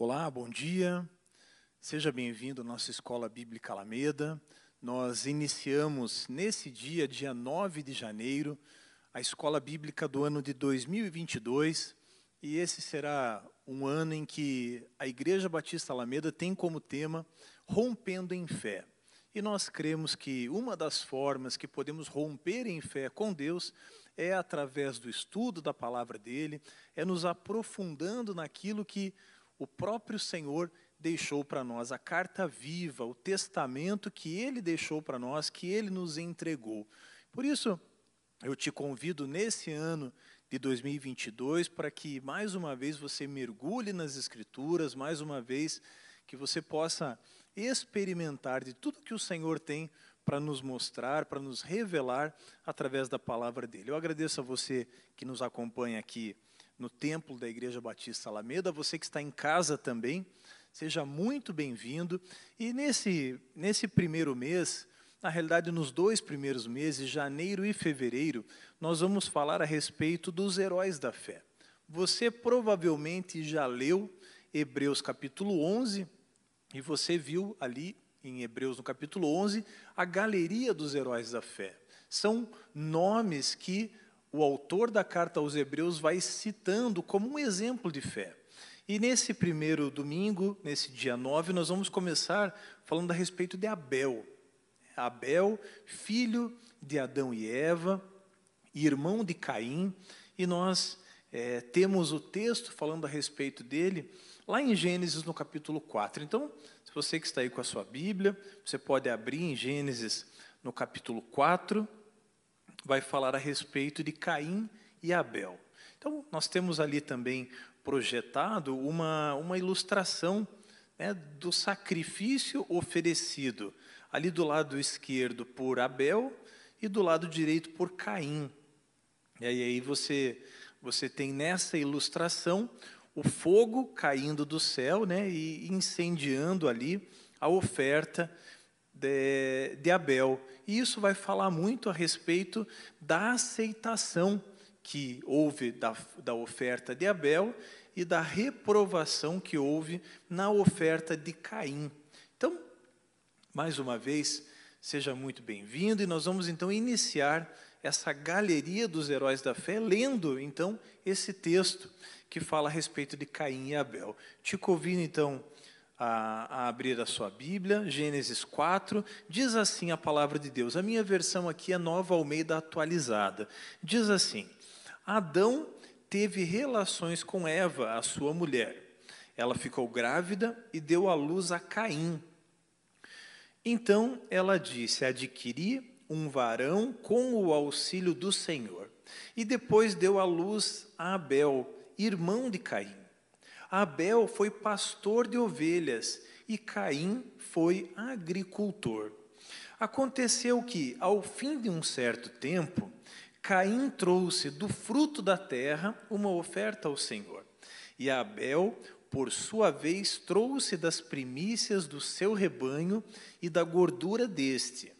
Olá, bom dia. Seja bem-vindo à nossa Escola Bíblica Alameda. Nós iniciamos nesse dia, dia 9 de janeiro, a Escola Bíblica do ano de 2022, e esse será um ano em que a Igreja Batista Alameda tem como tema Rompendo em Fé. E nós cremos que uma das formas que podemos romper em fé com Deus é através do estudo da palavra dele, é nos aprofundando naquilo que o próprio Senhor deixou para nós, a carta viva, o testamento que ele deixou para nós, que ele nos entregou. Por isso, eu te convido nesse ano de 2022 para que mais uma vez você mergulhe nas Escrituras, mais uma vez que você possa experimentar de tudo que o Senhor tem para nos mostrar, para nos revelar através da palavra dele. Eu agradeço a você que nos acompanha aqui no templo da Igreja Batista Alameda, você que está em casa também, seja muito bem-vindo. E nesse, nesse primeiro mês, na realidade, nos dois primeiros meses, janeiro e fevereiro, nós vamos falar a respeito dos heróis da fé. Você provavelmente já leu Hebreus capítulo 11 e você viu ali em Hebreus, no capítulo 11, a galeria dos heróis da fé. São nomes que o autor da carta aos Hebreus vai citando como um exemplo de fé. E nesse primeiro domingo, nesse dia 9, nós vamos começar falando a respeito de Abel. Abel, filho de Adão e Eva, irmão de Caim, e nós é, temos o texto falando a respeito dele lá em Gênesis, no capítulo 4. Então, se você que está aí com a sua Bíblia, você pode abrir em Gênesis, no capítulo 4, vai falar a respeito de Caim e Abel. Então, nós temos ali também projetado uma, uma ilustração né, do sacrifício oferecido, ali do lado esquerdo por Abel e do lado direito por Caim. E aí você, você tem nessa ilustração o fogo caindo do céu né, e incendiando ali a oferta de, de Abel. E isso vai falar muito a respeito da aceitação que houve da, da oferta de Abel e da reprovação que houve na oferta de Caim. Então, mais uma vez, seja muito bem-vindo e nós vamos então iniciar essa galeria dos heróis da fé lendo então esse texto que fala a respeito de Caim e Abel. Te convido, então, a, a, abrir a sua Bíblia, Gênesis 4, diz assim a palavra de Deus. A minha versão aqui é nova Almeida atualizada. Diz assim: Adão teve relações com Eva, a sua mulher. Ela ficou grávida e deu à luz a Caim. Então ela disse: Adquiri um varão com o auxílio do Senhor. E depois deu à luz a Abel irmão de Caim. Abel foi pastor de ovelhas e Caim foi agricultor. Aconteceu que, ao fim de um certo tempo, Caim trouxe do fruto da terra uma oferta ao Senhor. E Abel, por sua vez, trouxe das primícias do seu rebanho e da gordura deste.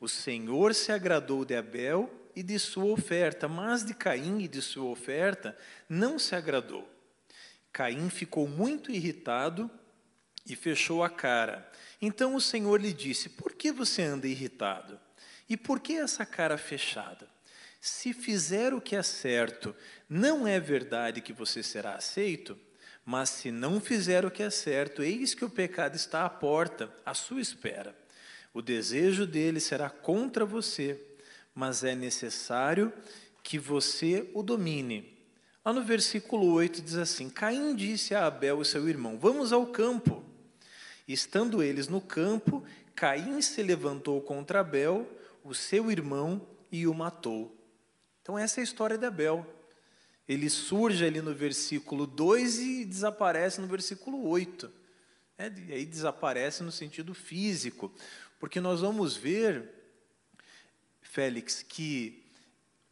O Senhor se agradou de Abel e de sua oferta, mas de Caim e de sua oferta não se agradou. Caim ficou muito irritado e fechou a cara. Então o Senhor lhe disse: Por que você anda irritado? E por que essa cara fechada? Se fizer o que é certo, não é verdade que você será aceito? Mas se não fizer o que é certo, eis que o pecado está à porta, à sua espera. O desejo dele será contra você mas é necessário que você o domine. Lá no versículo 8 diz assim: Caim disse a Abel, seu irmão: Vamos ao campo. Estando eles no campo, Caim se levantou contra Abel, o seu irmão, e o matou. Então, essa é a história de Abel. Ele surge ali no versículo 2 e desaparece no versículo 8. É, e aí desaparece no sentido físico, porque nós vamos ver Félix, que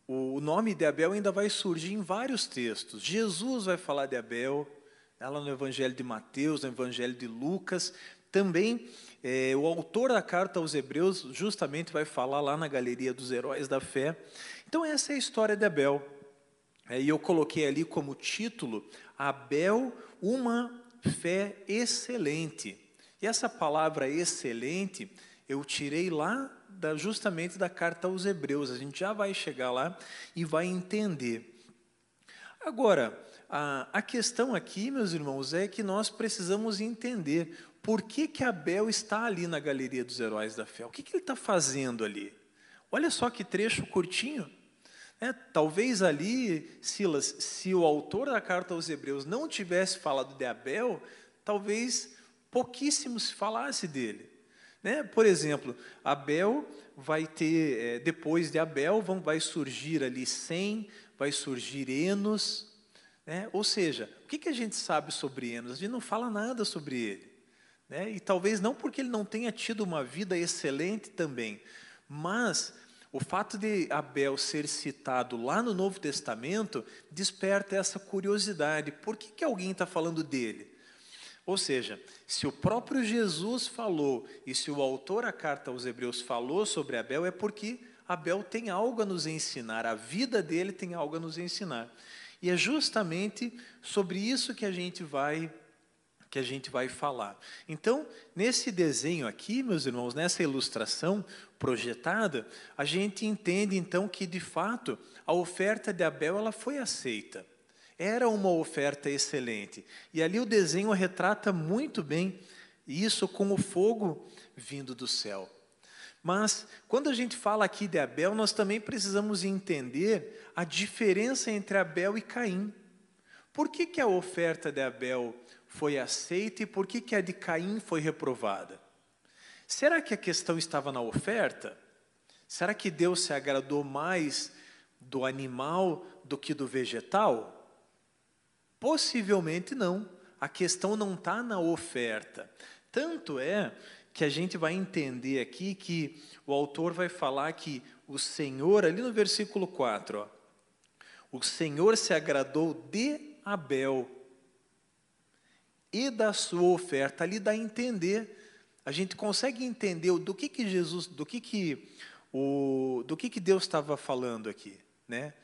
o nome de Abel ainda vai surgir em vários textos. Jesus vai falar de Abel, ela no Evangelho de Mateus, no Evangelho de Lucas. Também é, o autor da carta aos Hebreus justamente vai falar lá na galeria dos heróis da fé. Então essa é a história de Abel. É, e eu coloquei ali como título Abel, uma fé excelente. E essa palavra excelente eu tirei lá da, justamente da carta aos Hebreus. A gente já vai chegar lá e vai entender. Agora, a, a questão aqui, meus irmãos, é que nós precisamos entender por que, que Abel está ali na galeria dos heróis da fé. O que, que ele está fazendo ali? Olha só que trecho curtinho. É, talvez ali, Silas, se o autor da carta aos Hebreus não tivesse falado de Abel, talvez pouquíssimo se falasse dele. Né? Por exemplo, Abel vai ter, é, depois de Abel, vão, vai surgir ali Sem, vai surgir Enos. Né? Ou seja, o que, que a gente sabe sobre Enos? A gente não fala nada sobre ele. Né? E talvez não porque ele não tenha tido uma vida excelente também, mas o fato de Abel ser citado lá no Novo Testamento desperta essa curiosidade. Por que, que alguém está falando dele? Ou seja, se o próprio Jesus falou e se o autor da carta aos Hebreus falou sobre Abel, é porque Abel tem algo a nos ensinar, a vida dele tem algo a nos ensinar. E é justamente sobre isso que a gente vai que a gente vai falar. Então, nesse desenho aqui, meus irmãos, nessa ilustração projetada, a gente entende então que de fato a oferta de Abel ela foi aceita. Era uma oferta excelente. E ali o desenho retrata muito bem isso com o fogo vindo do céu. Mas, quando a gente fala aqui de Abel, nós também precisamos entender a diferença entre Abel e Caim. Por que, que a oferta de Abel foi aceita e por que, que a de Caim foi reprovada? Será que a questão estava na oferta? Será que Deus se agradou mais do animal do que do vegetal? Possivelmente não. A questão não está na oferta. Tanto é que a gente vai entender aqui que o autor vai falar que o Senhor, ali no versículo 4, ó, o Senhor se agradou de Abel e da sua oferta. Ali dá a entender, a gente consegue entender do que, que Jesus, do que, que, o, do que, que Deus estava falando aqui, né?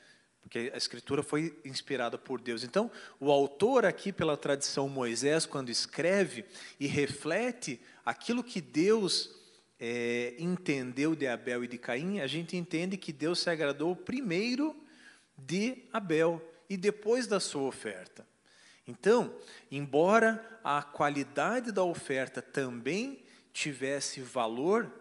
Porque a escritura foi inspirada por Deus. Então, o autor aqui, pela tradição Moisés, quando escreve e reflete aquilo que Deus é, entendeu de Abel e de Caim, a gente entende que Deus se agradou primeiro de Abel e depois da sua oferta. Então, embora a qualidade da oferta também tivesse valor,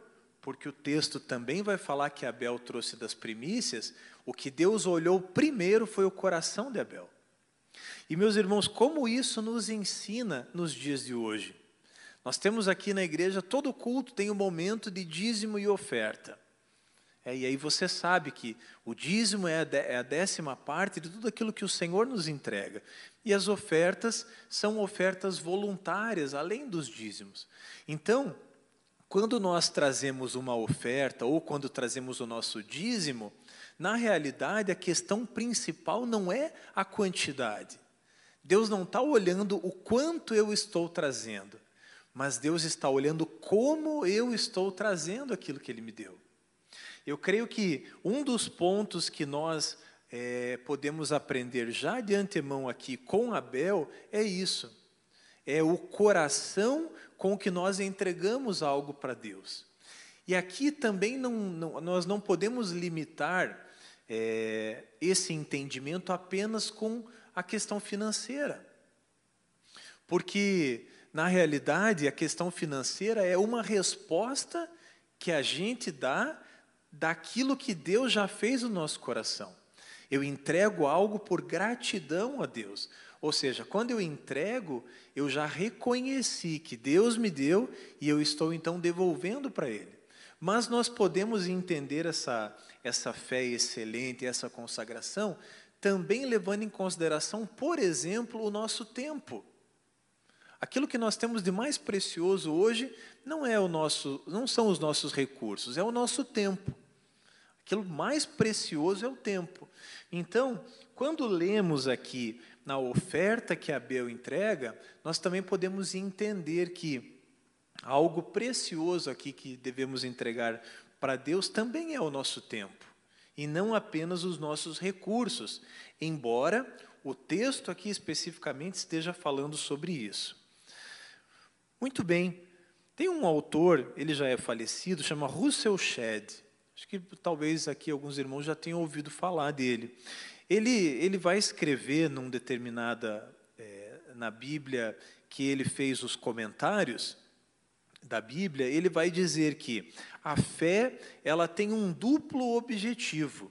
porque o texto também vai falar que Abel trouxe das primícias, o que Deus olhou primeiro foi o coração de Abel. E meus irmãos, como isso nos ensina nos dias de hoje? Nós temos aqui na igreja, todo culto tem um momento de dízimo e oferta. É, e aí você sabe que o dízimo é a, é a décima parte de tudo aquilo que o Senhor nos entrega. E as ofertas são ofertas voluntárias, além dos dízimos. Então, quando nós trazemos uma oferta ou quando trazemos o nosso dízimo, na realidade a questão principal não é a quantidade. Deus não está olhando o quanto eu estou trazendo, mas Deus está olhando como eu estou trazendo aquilo que Ele me deu. Eu creio que um dos pontos que nós é, podemos aprender já de antemão aqui com Abel é isso: é o coração com que nós entregamos algo para Deus. E aqui também não, não, nós não podemos limitar é, esse entendimento apenas com a questão financeira. Porque, na realidade, a questão financeira é uma resposta que a gente dá daquilo que Deus já fez no nosso coração. Eu entrego algo por gratidão a Deus. Ou seja, quando eu entrego, eu já reconheci que Deus me deu e eu estou então devolvendo para Ele. Mas nós podemos entender essa, essa fé excelente, essa consagração, também levando em consideração, por exemplo, o nosso tempo. Aquilo que nós temos de mais precioso hoje não é o nosso, não são os nossos recursos, é o nosso tempo. Aquilo mais precioso é o tempo. Então, quando lemos aqui na oferta que Abel entrega, nós também podemos entender que algo precioso aqui que devemos entregar para Deus também é o nosso tempo, e não apenas os nossos recursos, embora o texto aqui especificamente esteja falando sobre isso. Muito bem. Tem um autor, ele já é falecido, chama Russell Shedd. Acho que talvez aqui alguns irmãos já tenham ouvido falar dele. Ele, ele vai escrever num determinada é, na Bíblia que ele fez os comentários da Bíblia, ele vai dizer que a fé ela tem um duplo objetivo.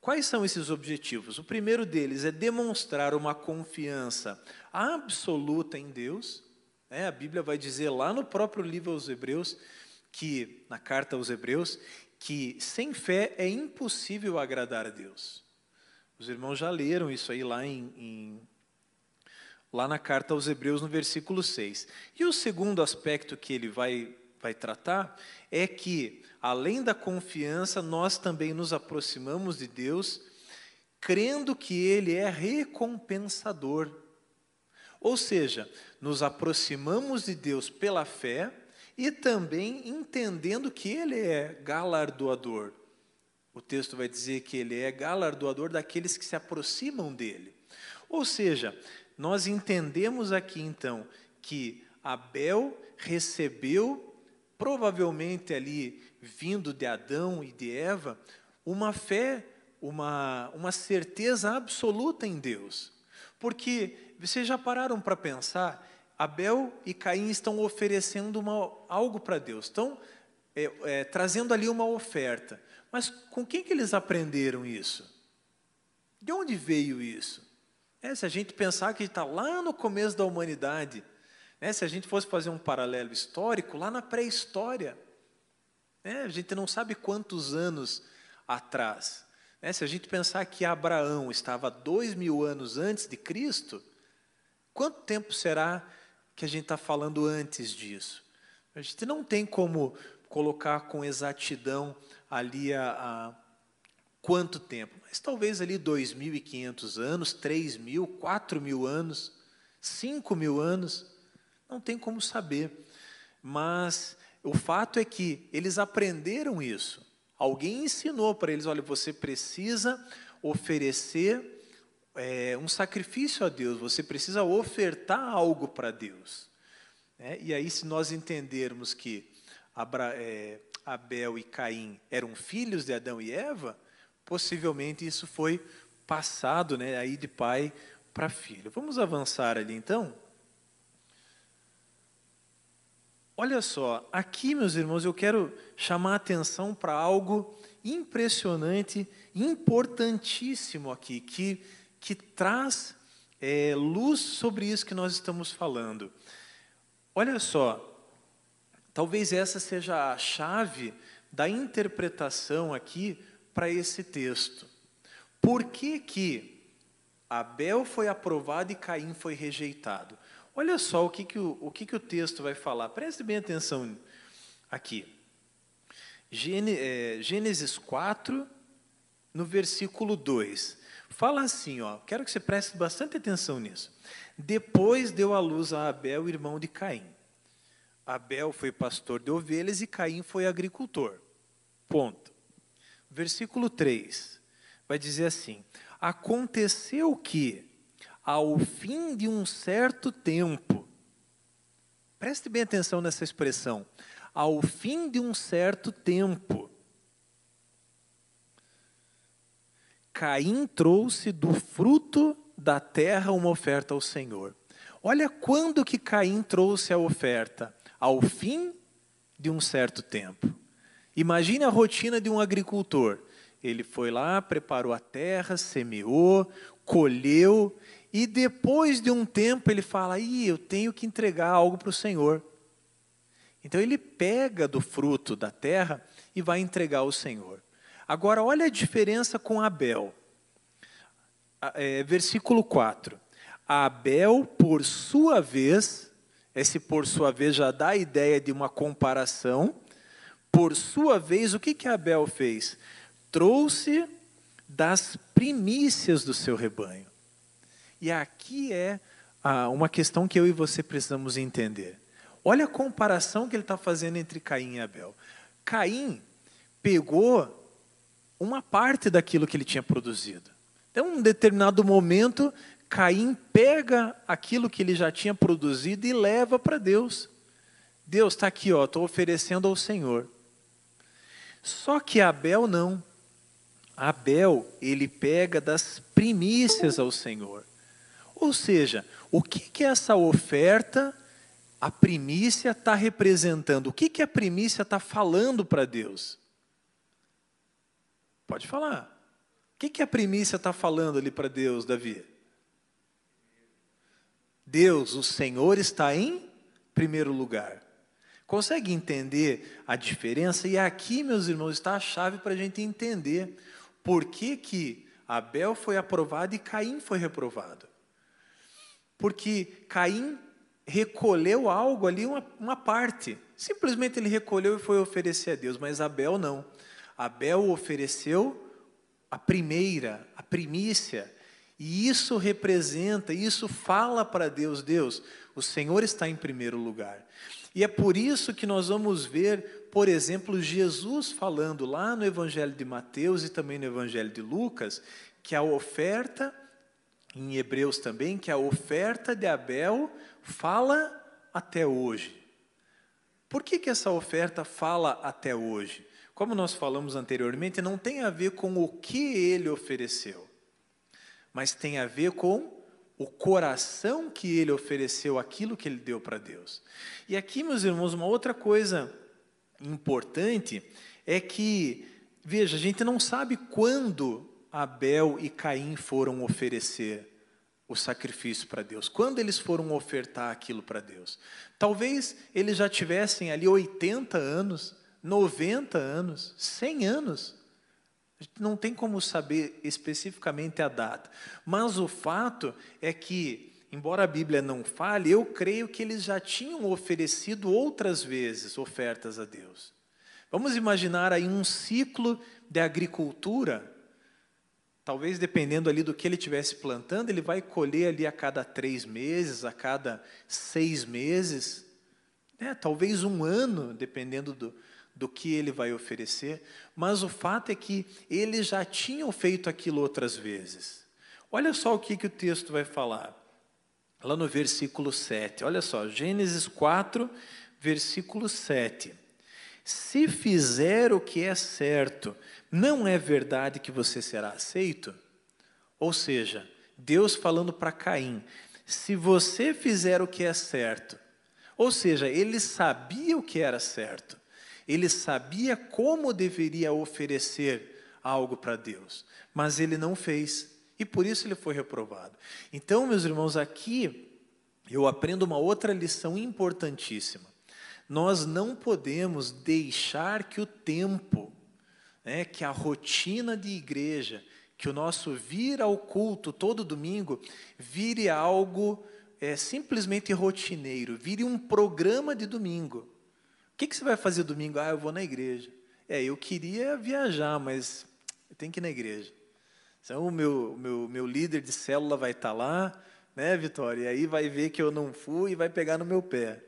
Quais são esses objetivos? O primeiro deles é demonstrar uma confiança absoluta em Deus. É, a Bíblia vai dizer lá no próprio livro aos Hebreus, que na carta aos Hebreus, que sem fé é impossível agradar a Deus. Os irmãos já leram isso aí lá em, em lá na carta aos Hebreus, no versículo 6. E o segundo aspecto que ele vai, vai tratar é que, além da confiança, nós também nos aproximamos de Deus, crendo que Ele é recompensador. Ou seja, nos aproximamos de Deus pela fé e também entendendo que Ele é galardoador. O texto vai dizer que Ele é galardoador daqueles que se aproximam dele. Ou seja, nós entendemos aqui então que Abel recebeu, provavelmente ali vindo de Adão e de Eva, uma fé, uma, uma certeza absoluta em Deus. Porque vocês já pararam para pensar, Abel e Caim estão oferecendo uma, algo para Deus, estão é, é, trazendo ali uma oferta. Mas com quem que eles aprenderam isso? De onde veio isso? É, se a gente pensar que está lá no começo da humanidade, né, se a gente fosse fazer um paralelo histórico, lá na pré-história, né, a gente não sabe quantos anos atrás. Né, se a gente pensar que Abraão estava dois mil anos antes de Cristo, quanto tempo será que a gente está falando antes disso? A gente não tem como colocar com exatidão ali a, a quanto tempo, mas talvez ali 2.500 anos, 3.000, 4.000 anos, 5.000 anos, não tem como saber. Mas o fato é que eles aprenderam isso. Alguém ensinou para eles: olha, você precisa oferecer é, um sacrifício a Deus, você precisa ofertar algo para Deus. É, e aí, se nós entendermos que Abra, é, Abel e Caim eram filhos de Adão e Eva, possivelmente isso foi passado né, aí de pai para filho. Vamos avançar ali então? Olha só, aqui, meus irmãos, eu quero chamar a atenção para algo impressionante, importantíssimo aqui, que, que traz é, luz sobre isso que nós estamos falando. Olha só, talvez essa seja a chave da interpretação aqui para esse texto. Por que, que Abel foi aprovado e Caim foi rejeitado? Olha só o que, que, o, o, que, que o texto vai falar. Preste bem atenção aqui. É, Gênesis 4, no versículo 2. Fala assim, ó, quero que você preste bastante atenção nisso. Depois deu à luz a Abel, irmão de Caim. Abel foi pastor de ovelhas e Caim foi agricultor. Ponto. Versículo 3 vai dizer assim: Aconteceu que, ao fim de um certo tempo, preste bem atenção nessa expressão, ao fim de um certo tempo, Caim trouxe do fruto da terra uma oferta ao Senhor. Olha quando que Caim trouxe a oferta, ao fim de um certo tempo. Imagine a rotina de um agricultor. Ele foi lá, preparou a terra, semeou, colheu, e depois de um tempo ele fala: Ih, eu tenho que entregar algo para o Senhor. Então ele pega do fruto da terra e vai entregar ao Senhor. Agora, olha a diferença com Abel. É, versículo 4. Abel, por sua vez, esse por sua vez já dá a ideia de uma comparação por sua vez, o que, que Abel fez? Trouxe das primícias do seu rebanho. E aqui é ah, uma questão que eu e você precisamos entender. Olha a comparação que ele está fazendo entre Caim e Abel. Caim pegou uma parte daquilo que ele tinha produzido. Então, em um determinado momento, Caim pega aquilo que ele já tinha produzido e leva para Deus. Deus está aqui, estou oferecendo ao Senhor. Só que Abel não. Abel, ele pega das primícias ao Senhor. Ou seja, o que, que essa oferta, a primícia, está representando? O que, que a primícia está falando para Deus? Pode falar. O que, que a primícia está falando ali para Deus, Davi? Deus, o Senhor, está em primeiro lugar. Consegue entender a diferença? E aqui, meus irmãos, está a chave para a gente entender por que, que Abel foi aprovado e Caim foi reprovado. Porque Caim recolheu algo ali, uma, uma parte. Simplesmente ele recolheu e foi oferecer a Deus, mas Abel não. Abel ofereceu a primeira, a primícia. E isso representa, isso fala para Deus: Deus, o Senhor está em primeiro lugar. E é por isso que nós vamos ver, por exemplo, Jesus falando lá no Evangelho de Mateus e também no Evangelho de Lucas, que a oferta, em Hebreus também, que a oferta de Abel fala até hoje. Por que, que essa oferta fala até hoje? Como nós falamos anteriormente, não tem a ver com o que ele ofereceu, mas tem a ver com o coração que ele ofereceu, aquilo que ele deu para Deus. E aqui, meus irmãos, uma outra coisa importante é que, veja, a gente não sabe quando Abel e Caim foram oferecer o sacrifício para Deus, quando eles foram ofertar aquilo para Deus. Talvez eles já tivessem ali 80 anos, 90 anos, 100 anos. Não tem como saber especificamente a data. Mas o fato é que, embora a Bíblia não fale, eu creio que eles já tinham oferecido outras vezes ofertas a Deus. Vamos imaginar aí um ciclo de agricultura. Talvez dependendo ali do que ele estivesse plantando, ele vai colher ali a cada três meses, a cada seis meses, né? talvez um ano, dependendo do, do que ele vai oferecer, mas o fato é que eles já tinham feito aquilo outras vezes. Olha só o que, que o texto vai falar, lá no versículo 7. Olha só, Gênesis 4, versículo 7. Se fizer o que é certo, não é verdade que você será aceito? Ou seja, Deus falando para Caim: se você fizer o que é certo, ou seja, ele sabia o que era certo. Ele sabia como deveria oferecer algo para Deus, mas ele não fez, e por isso ele foi reprovado. Então, meus irmãos, aqui eu aprendo uma outra lição importantíssima. Nós não podemos deixar que o tempo, né, que a rotina de igreja, que o nosso vir ao culto todo domingo, vire algo é, simplesmente rotineiro, vire um programa de domingo. O que, que você vai fazer domingo? Ah, eu vou na igreja. É, eu queria viajar, mas eu tenho que ir na igreja. Então, o meu, meu, meu líder de célula vai estar lá, né, Vitória? E aí vai ver que eu não fui e vai pegar no meu pé.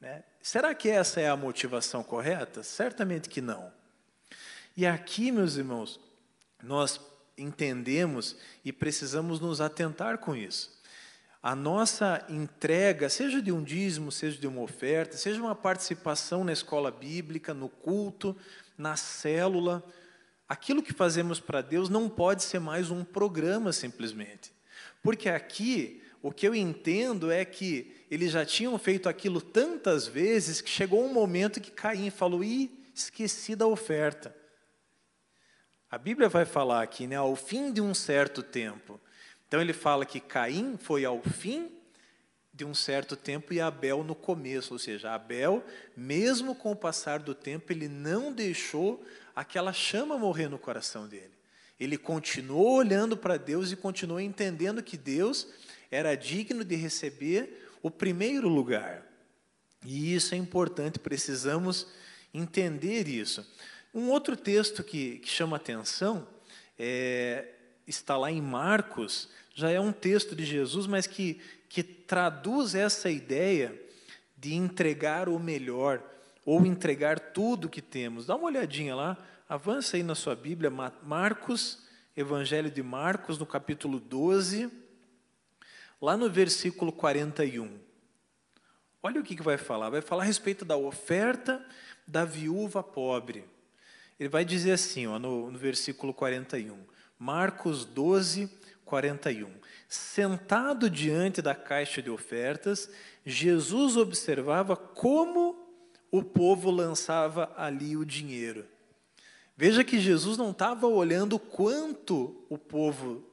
Né? Será que essa é a motivação correta? Certamente que não. E aqui, meus irmãos, nós entendemos e precisamos nos atentar com isso a nossa entrega, seja de um dízimo, seja de uma oferta, seja uma participação na escola bíblica, no culto, na célula, aquilo que fazemos para Deus não pode ser mais um programa simplesmente. Porque aqui, o que eu entendo é que eles já tinham feito aquilo tantas vezes que chegou um momento que Caim falou: ih, esqueci da oferta. A Bíblia vai falar aqui, né, ao fim de um certo tempo. Então ele fala que Caim foi ao fim de um certo tempo e Abel no começo, ou seja, Abel, mesmo com o passar do tempo, ele não deixou aquela chama morrer no coração dele. Ele continuou olhando para Deus e continuou entendendo que Deus era digno de receber o primeiro lugar. E isso é importante, precisamos entender isso. Um outro texto que, que chama atenção é, está lá em Marcos, já é um texto de Jesus, mas que, que traduz essa ideia de entregar o melhor, ou entregar tudo que temos. Dá uma olhadinha lá, avança aí na sua Bíblia, Marcos, Evangelho de Marcos, no capítulo 12. lá no versículo 41. Olha o que, que vai falar. Vai falar a respeito da oferta da viúva pobre. Ele vai dizer assim, ó, no, no versículo 41. Marcos 12, 41. Sentado diante da caixa de ofertas, Jesus observava como o povo lançava ali o dinheiro. Veja que Jesus não estava olhando quanto o povo,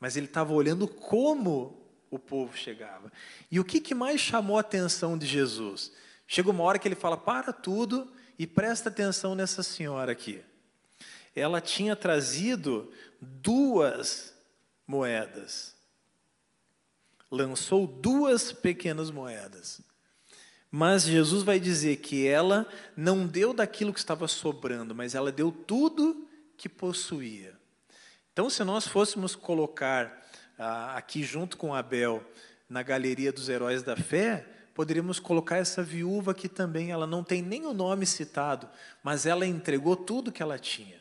mas ele estava olhando como o povo chegava. E o que, que mais chamou a atenção de Jesus? Chega uma hora que ele fala: para tudo e presta atenção nessa senhora aqui. Ela tinha trazido duas moedas. Lançou duas pequenas moedas. Mas Jesus vai dizer que ela não deu daquilo que estava sobrando, mas ela deu tudo que possuía. Então, se nós fôssemos colocar ah, aqui junto com Abel na galeria dos heróis da fé, poderíamos colocar essa viúva que também ela não tem nem o nome citado, mas ela entregou tudo que ela tinha.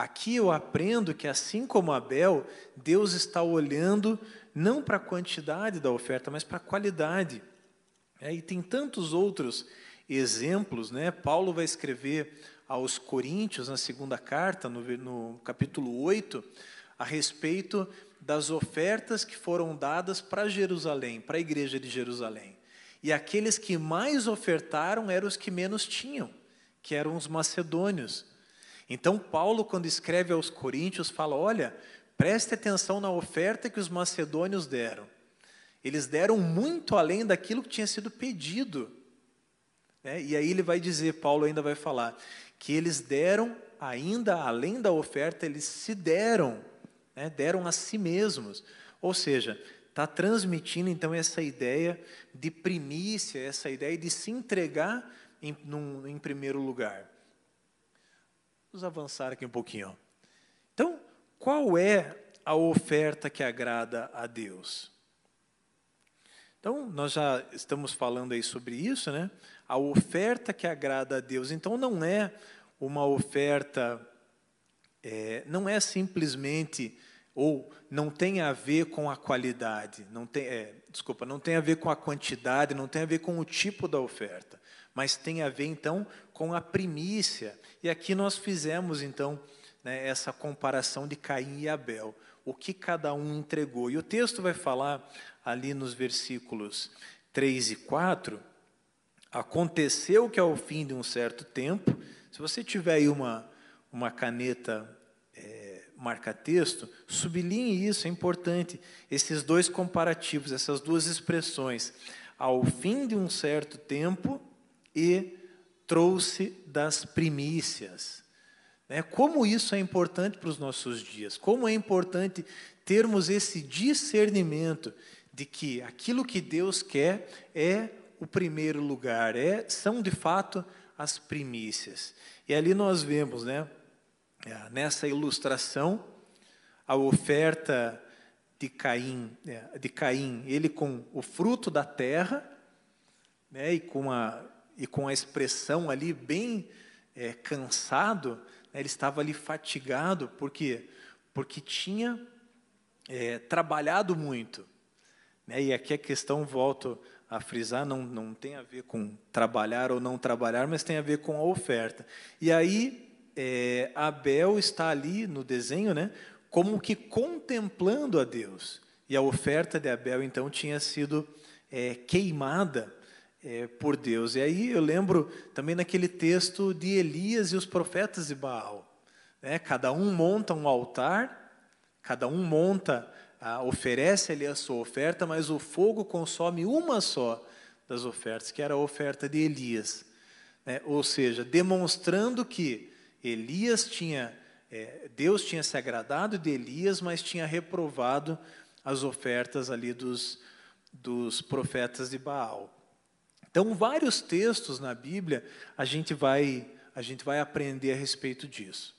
Aqui eu aprendo que assim como Abel, Deus está olhando não para a quantidade da oferta, mas para a qualidade. É, e tem tantos outros exemplos, né? Paulo vai escrever aos Coríntios, na segunda carta, no, no capítulo 8, a respeito das ofertas que foram dadas para Jerusalém, para a igreja de Jerusalém. E aqueles que mais ofertaram eram os que menos tinham, que eram os macedônios. Então, Paulo, quando escreve aos Coríntios, fala: olha, preste atenção na oferta que os macedônios deram. Eles deram muito além daquilo que tinha sido pedido. Né? E aí ele vai dizer, Paulo ainda vai falar, que eles deram ainda além da oferta, eles se deram, né? deram a si mesmos. Ou seja, está transmitindo então essa ideia de primícia, essa ideia de se entregar em, num, em primeiro lugar. Vamos avançar aqui um pouquinho. Então, qual é a oferta que agrada a Deus? Então, nós já estamos falando aí sobre isso, né? A oferta que agrada a Deus. Então, não é uma oferta, é, não é simplesmente, ou não tem a ver com a qualidade, não tem, é, desculpa, não tem a ver com a quantidade, não tem a ver com o tipo da oferta, mas tem a ver, então, com a primícia. E aqui nós fizemos, então, né, essa comparação de Caim e Abel, o que cada um entregou. E o texto vai falar ali nos versículos 3 e 4, aconteceu que ao fim de um certo tempo, se você tiver aí uma, uma caneta é, marca-texto, sublinhe isso, é importante, esses dois comparativos, essas duas expressões, ao fim de um certo tempo e trouxe das primícias. Né? Como isso é importante para os nossos dias, como é importante termos esse discernimento de que aquilo que Deus quer é o primeiro lugar, é, são de fato as primícias. E ali nós vemos, né, é, nessa ilustração, a oferta de Caim, é, de Caim, ele com o fruto da terra, né, e com a e com a expressão ali bem é, cansado, né, ele estava ali fatigado, por quê? Porque tinha é, trabalhado muito. Né? E aqui a questão, volto a frisar, não, não tem a ver com trabalhar ou não trabalhar, mas tem a ver com a oferta. E aí, é, Abel está ali no desenho, né, como que contemplando a Deus. E a oferta de Abel, então, tinha sido é, queimada é, por Deus. E aí eu lembro também naquele texto de Elias e os profetas de Baal. Né? Cada um monta um altar, cada um monta ah, oferece ali a sua oferta, mas o fogo consome uma só das ofertas, que era a oferta de Elias. Né? Ou seja, demonstrando que Elias tinha, é, Deus tinha se agradado de Elias, mas tinha reprovado as ofertas ali dos, dos profetas de Baal. Então, vários textos na Bíblia a gente vai a gente vai aprender a respeito disso.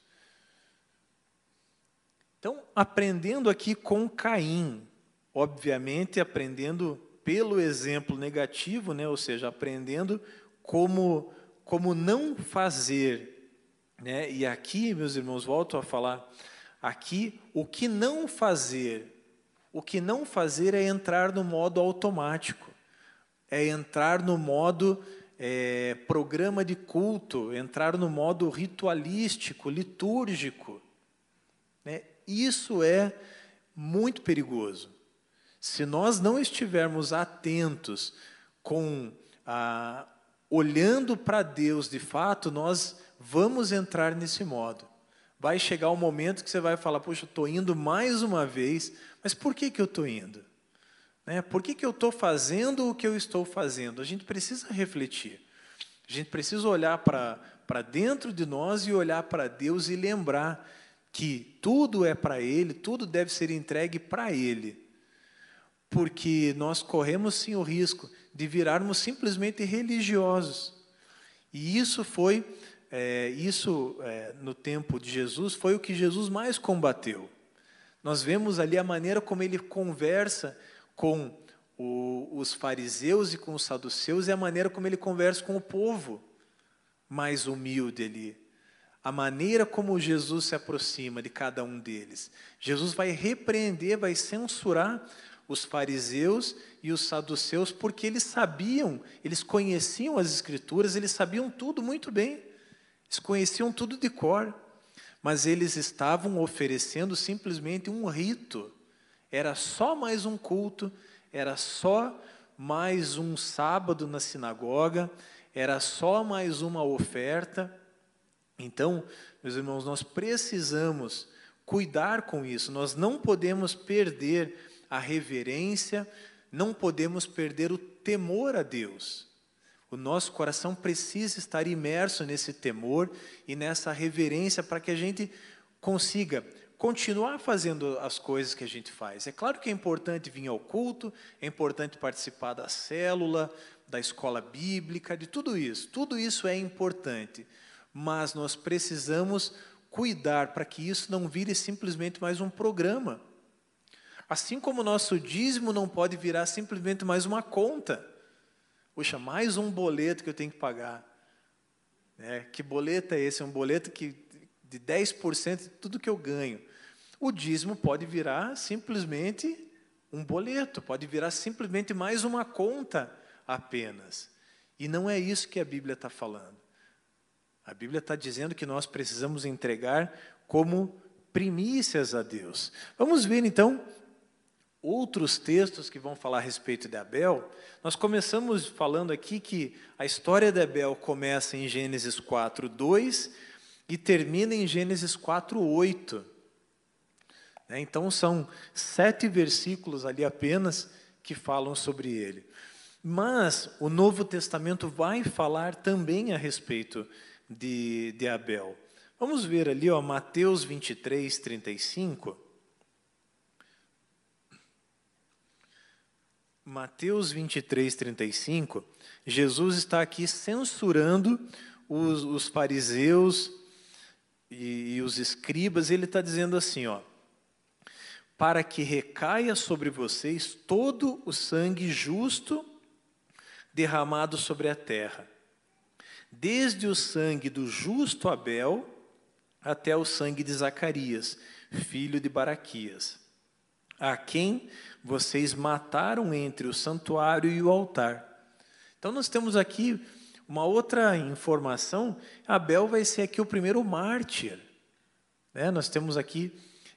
Então, aprendendo aqui com Caim, obviamente aprendendo pelo exemplo negativo, né? ou seja, aprendendo como, como não fazer. Né? E aqui, meus irmãos, volto a falar, aqui, o que não fazer, O que não fazer é entrar no modo automático, é entrar no modo é, programa de culto, entrar no modo ritualístico, litúrgico. Né? Isso é muito perigoso. Se nós não estivermos atentos com a, olhando para Deus de fato, nós vamos entrar nesse modo. Vai chegar o um momento que você vai falar, poxa, estou indo mais uma vez, mas por que, que eu estou indo? Né? Por que, que eu estou fazendo o que eu estou fazendo? A gente precisa refletir. A gente precisa olhar para dentro de nós e olhar para Deus e lembrar que tudo é para Ele, tudo deve ser entregue para Ele. Porque nós corremos sim o risco de virarmos simplesmente religiosos. E isso foi, é, isso é, no tempo de Jesus, foi o que Jesus mais combateu. Nós vemos ali a maneira como ele conversa com o, os fariseus e com os saduceus e a maneira como ele conversa com o povo mais humilde ali. A maneira como Jesus se aproxima de cada um deles. Jesus vai repreender, vai censurar os fariseus e os saduceus, porque eles sabiam, eles conheciam as Escrituras, eles sabiam tudo muito bem, eles conheciam tudo de cor, mas eles estavam oferecendo simplesmente um rito, era só mais um culto, era só mais um sábado na sinagoga, era só mais uma oferta. Então, meus irmãos, nós precisamos cuidar com isso, nós não podemos perder a reverência, não podemos perder o temor a Deus. O nosso coração precisa estar imerso nesse temor e nessa reverência para que a gente consiga continuar fazendo as coisas que a gente faz. É claro que é importante vir ao culto, é importante participar da célula, da escola bíblica, de tudo isso. Tudo isso é importante, mas nós precisamos cuidar para que isso não vire simplesmente mais um programa. Assim como o nosso dízimo não pode virar simplesmente mais uma conta. Puxa, mais um boleto que eu tenho que pagar. É, que boleto é esse? É um boleto que, de 10% de tudo que eu ganho. O dízimo pode virar simplesmente um boleto, pode virar simplesmente mais uma conta apenas. E não é isso que a Bíblia está falando. A Bíblia está dizendo que nós precisamos entregar como primícias a Deus. Vamos ver então outros textos que vão falar a respeito de Abel, nós começamos falando aqui que a história de Abel começa em Gênesis 4, 2 e termina em Gênesis 4, 8. Né, então são sete versículos ali apenas que falam sobre ele. Mas o Novo Testamento vai falar também a respeito de, de Abel. Vamos ver ali, ó, Mateus 23, 35. Mateus 23, 35, Jesus está aqui censurando os, os fariseus e, e os escribas, ele está dizendo assim, ó, para que recaia sobre vocês todo o sangue justo derramado sobre a terra, desde o sangue do justo Abel até o sangue de Zacarias, filho de Baraquias, a quem vocês mataram entre o santuário e o altar. Então nós temos aqui uma outra informação. Abel vai ser aqui o primeiro mártir. Né? Nós temos aqui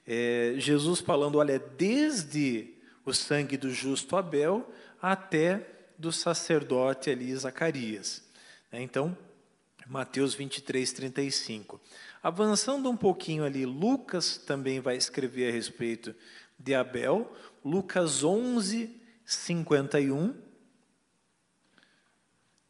é, Jesus falando, olha, desde o sangue do justo Abel até do sacerdote ali Zacarias. Né? Então, Mateus 23, 35. Avançando um pouquinho ali, Lucas também vai escrever a respeito de Abel, Lucas 11, 51.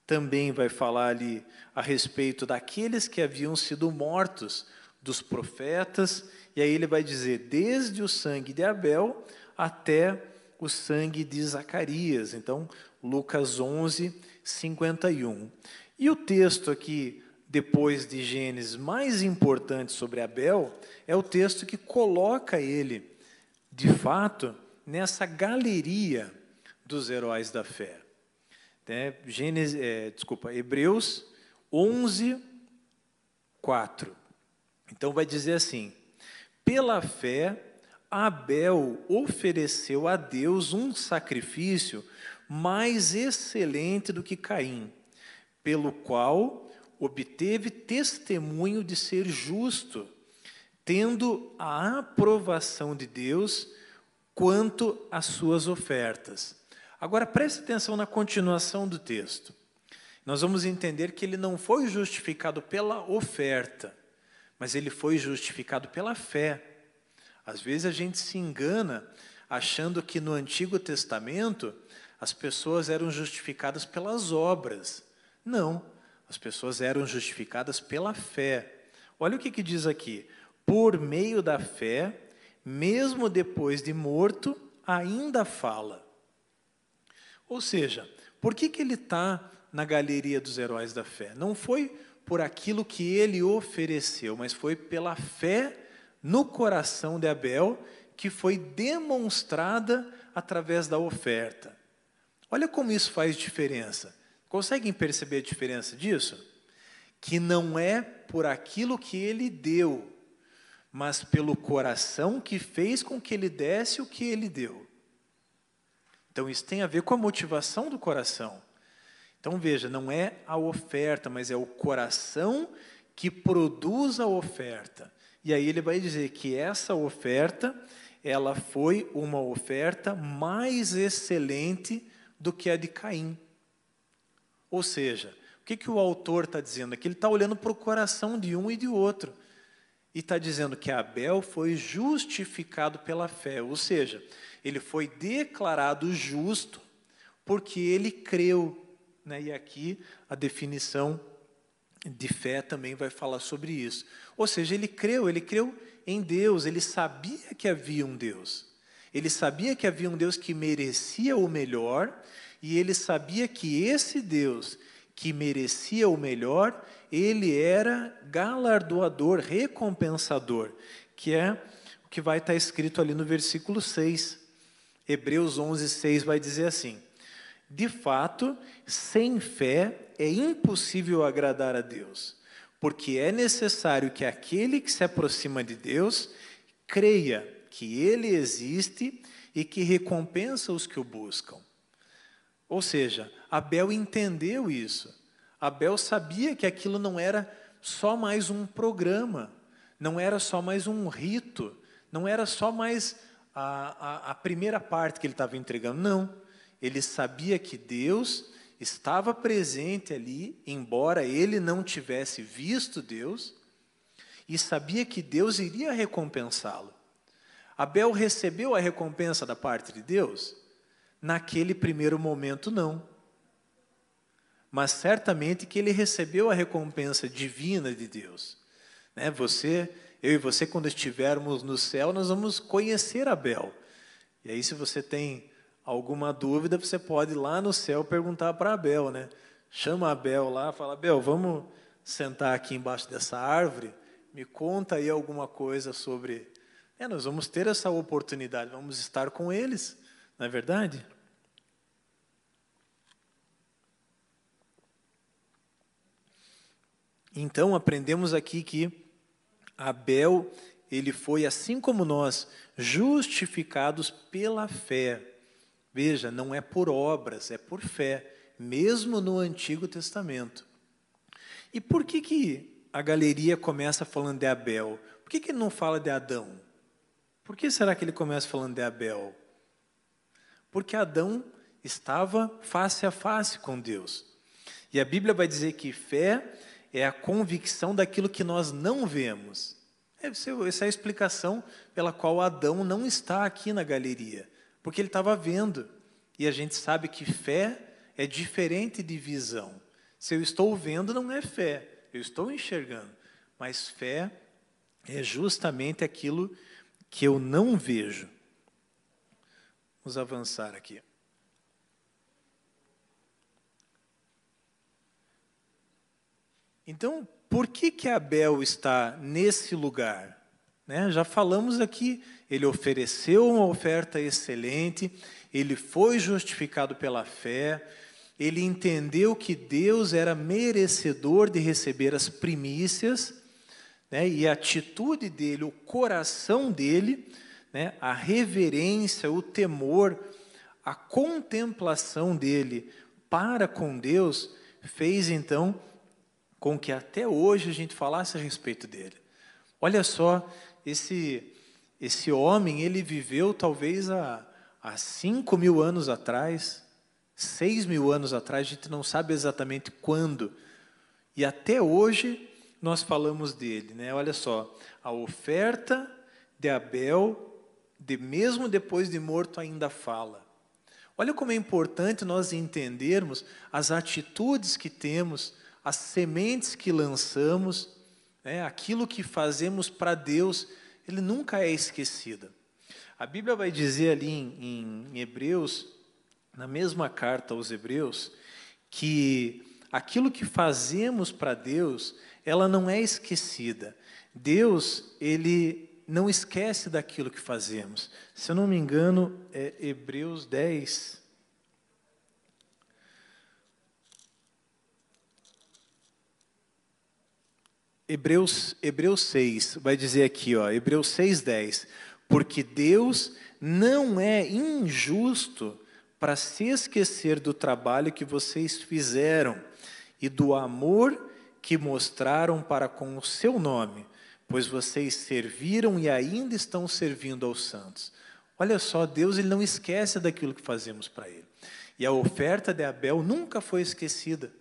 Também vai falar ali a respeito daqueles que haviam sido mortos, dos profetas, e aí ele vai dizer: desde o sangue de Abel até o sangue de Zacarias. Então, Lucas 11, 51. E o texto aqui, depois de Gênesis, mais importante sobre Abel, é o texto que coloca ele, de fato, nessa galeria dos heróis da fé. É, Gênesis, é, desculpa, Hebreus 11, 4. Então vai dizer assim: pela fé, Abel ofereceu a Deus um sacrifício mais excelente do que Caim, pelo qual obteve testemunho de ser justo, tendo a aprovação de Deus quanto às suas ofertas. Agora preste atenção na continuação do texto. Nós vamos entender que ele não foi justificado pela oferta, mas ele foi justificado pela fé. Às vezes a gente se engana achando que no Antigo Testamento as pessoas eram justificadas pelas obras. Não, as pessoas eram justificadas pela fé. Olha o que, que diz aqui: por meio da fé, mesmo depois de morto, ainda fala. Ou seja, por que, que ele está na galeria dos heróis da fé? Não foi por aquilo que ele ofereceu, mas foi pela fé no coração de Abel que foi demonstrada através da oferta. Olha como isso faz diferença. Conseguem perceber a diferença disso? Que não é por aquilo que ele deu, mas pelo coração que fez com que ele desse o que ele deu. Então, isso tem a ver com a motivação do coração. Então, veja, não é a oferta, mas é o coração que produz a oferta. E aí ele vai dizer que essa oferta, ela foi uma oferta mais excelente do que a de Caim. Ou seja, o que, que o autor está dizendo aqui? Ele está olhando para o coração de um e de outro e está dizendo que Abel foi justificado pela fé, ou seja, ele foi declarado justo porque ele creu. Né? E aqui a definição de fé também vai falar sobre isso. Ou seja, ele creu, ele creu em Deus, ele sabia que havia um Deus. Ele sabia que havia um Deus que merecia o melhor, e ele sabia que esse Deus que merecia o melhor, ele era galardoador, recompensador, que é o que vai estar escrito ali no versículo 6. Hebreus 11, 6 vai dizer assim: De fato, sem fé é impossível agradar a Deus, porque é necessário que aquele que se aproxima de Deus creia que ele existe e que recompensa os que o buscam. Ou seja, Abel entendeu isso. Abel sabia que aquilo não era só mais um programa, não era só mais um rito, não era só mais a, a, a primeira parte que ele estava entregando. Não. Ele sabia que Deus estava presente ali, embora ele não tivesse visto Deus, e sabia que Deus iria recompensá-lo. Abel recebeu a recompensa da parte de Deus? Naquele primeiro momento, não. Mas certamente que ele recebeu a recompensa divina de Deus. Né? Você, eu e você, quando estivermos no céu, nós vamos conhecer Abel. E aí, se você tem alguma dúvida, você pode ir lá no céu perguntar para Abel, né? Chama Abel lá, fala, Abel, vamos sentar aqui embaixo dessa árvore, me conta aí alguma coisa sobre. É, nós vamos ter essa oportunidade, vamos estar com eles, não é verdade? Então aprendemos aqui que Abel, ele foi assim como nós, justificados pela fé. Veja, não é por obras, é por fé, mesmo no Antigo Testamento. E por que que a galeria começa falando de Abel? Por que que ele não fala de Adão? Por que será que ele começa falando de Abel? Porque Adão estava face a face com Deus. E a Bíblia vai dizer que fé é a convicção daquilo que nós não vemos. Essa é a explicação pela qual Adão não está aqui na galeria, porque ele estava vendo. E a gente sabe que fé é diferente de visão. Se eu estou vendo, não é fé, eu estou enxergando. Mas fé é justamente aquilo que eu não vejo. Vamos avançar aqui. Então, por que, que Abel está nesse lugar? Né? Já falamos aqui, ele ofereceu uma oferta excelente, ele foi justificado pela fé, ele entendeu que Deus era merecedor de receber as primícias, né? e a atitude dele, o coração dele, né, a reverência, o temor, a contemplação dele para com Deus, fez então com que até hoje a gente falasse a respeito dele. Olha só, esse, esse homem, ele viveu talvez há, há cinco mil anos atrás, seis mil anos atrás, a gente não sabe exatamente quando, e até hoje nós falamos dele. Né? Olha só, a oferta de Abel, de mesmo depois de morto, ainda fala. Olha como é importante nós entendermos as atitudes que temos, as sementes que lançamos, né, aquilo que fazemos para Deus, ele nunca é esquecido. A Bíblia vai dizer ali em, em Hebreus, na mesma carta aos Hebreus, que aquilo que fazemos para Deus, ela não é esquecida. Deus, ele não esquece daquilo que fazemos. Se eu não me engano, é Hebreus 10, Hebreus, Hebreus 6, vai dizer aqui, ó, Hebreus 6, 10. Porque Deus não é injusto para se esquecer do trabalho que vocês fizeram e do amor que mostraram para com o seu nome, pois vocês serviram e ainda estão servindo aos santos. Olha só, Deus ele não esquece daquilo que fazemos para Ele. E a oferta de Abel nunca foi esquecida,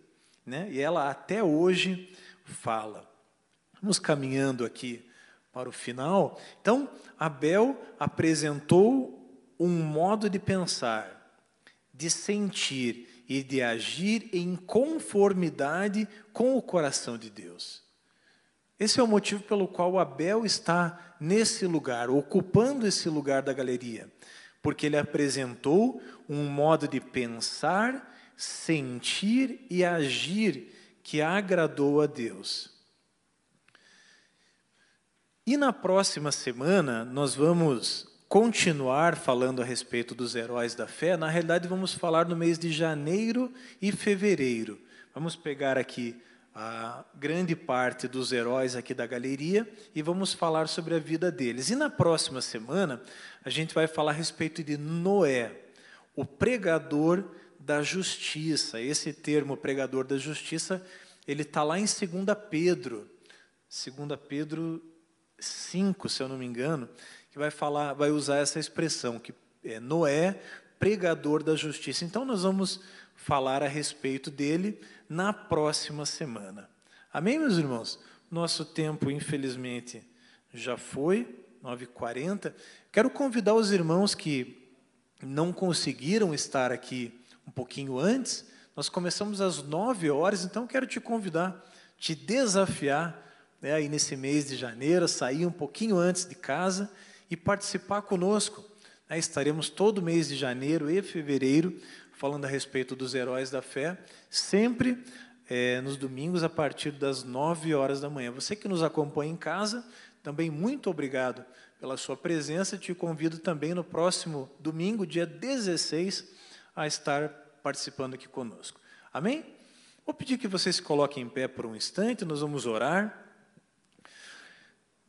né? e ela até hoje fala. Vamos caminhando aqui para o final. Então, Abel apresentou um modo de pensar, de sentir e de agir em conformidade com o coração de Deus. Esse é o motivo pelo qual Abel está nesse lugar, ocupando esse lugar da galeria, porque ele apresentou um modo de pensar, sentir e agir que agradou a Deus. E na próxima semana nós vamos continuar falando a respeito dos heróis da fé. Na realidade, vamos falar no mês de janeiro e fevereiro. Vamos pegar aqui a grande parte dos heróis aqui da galeria e vamos falar sobre a vida deles. E na próxima semana, a gente vai falar a respeito de Noé, o pregador da justiça. Esse termo pregador da justiça, ele está lá em 2 Pedro. 2 Pedro 5, se eu não me engano, que vai falar, vai usar essa expressão que é Noé, pregador da justiça. Então nós vamos falar a respeito dele na próxima semana. Amém, meus irmãos? Nosso tempo, infelizmente, já foi, 9h40. Quero convidar os irmãos que não conseguiram estar aqui um pouquinho antes. Nós começamos às 9 horas, então quero te convidar, te desafiar né, aí nesse mês de janeiro, sair um pouquinho antes de casa e participar conosco. Né, estaremos todo mês de janeiro e fevereiro falando a respeito dos heróis da fé, sempre é, nos domingos a partir das 9 horas da manhã. Você que nos acompanha em casa, também muito obrigado pela sua presença. Te convido também no próximo domingo, dia 16, a estar participando aqui conosco. Amém? Vou pedir que você se coloque em pé por um instante, nós vamos orar.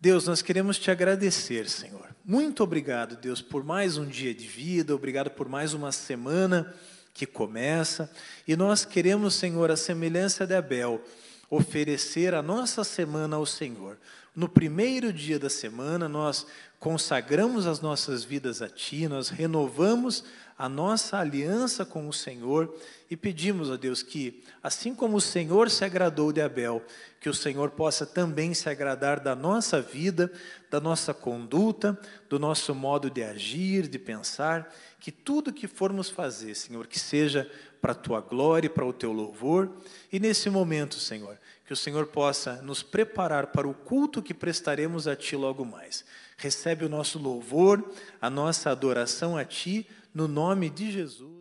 Deus, nós queremos te agradecer, Senhor. Muito obrigado, Deus, por mais um dia de vida, obrigado por mais uma semana que começa. E nós queremos, Senhor, a semelhança de Abel, oferecer a nossa semana ao Senhor. No primeiro dia da semana, nós consagramos as nossas vidas a Ti, nós renovamos a nossa aliança com o Senhor e pedimos a Deus que, assim como o Senhor se agradou de Abel, que o Senhor possa também se agradar da nossa vida, da nossa conduta, do nosso modo de agir, de pensar, que tudo que formos fazer, Senhor, que seja para a tua glória e para o teu louvor, e nesse momento, Senhor, que o Senhor possa nos preparar para o culto que prestaremos a Ti logo mais. Recebe o nosso louvor, a nossa adoração a Ti, no nome de Jesus.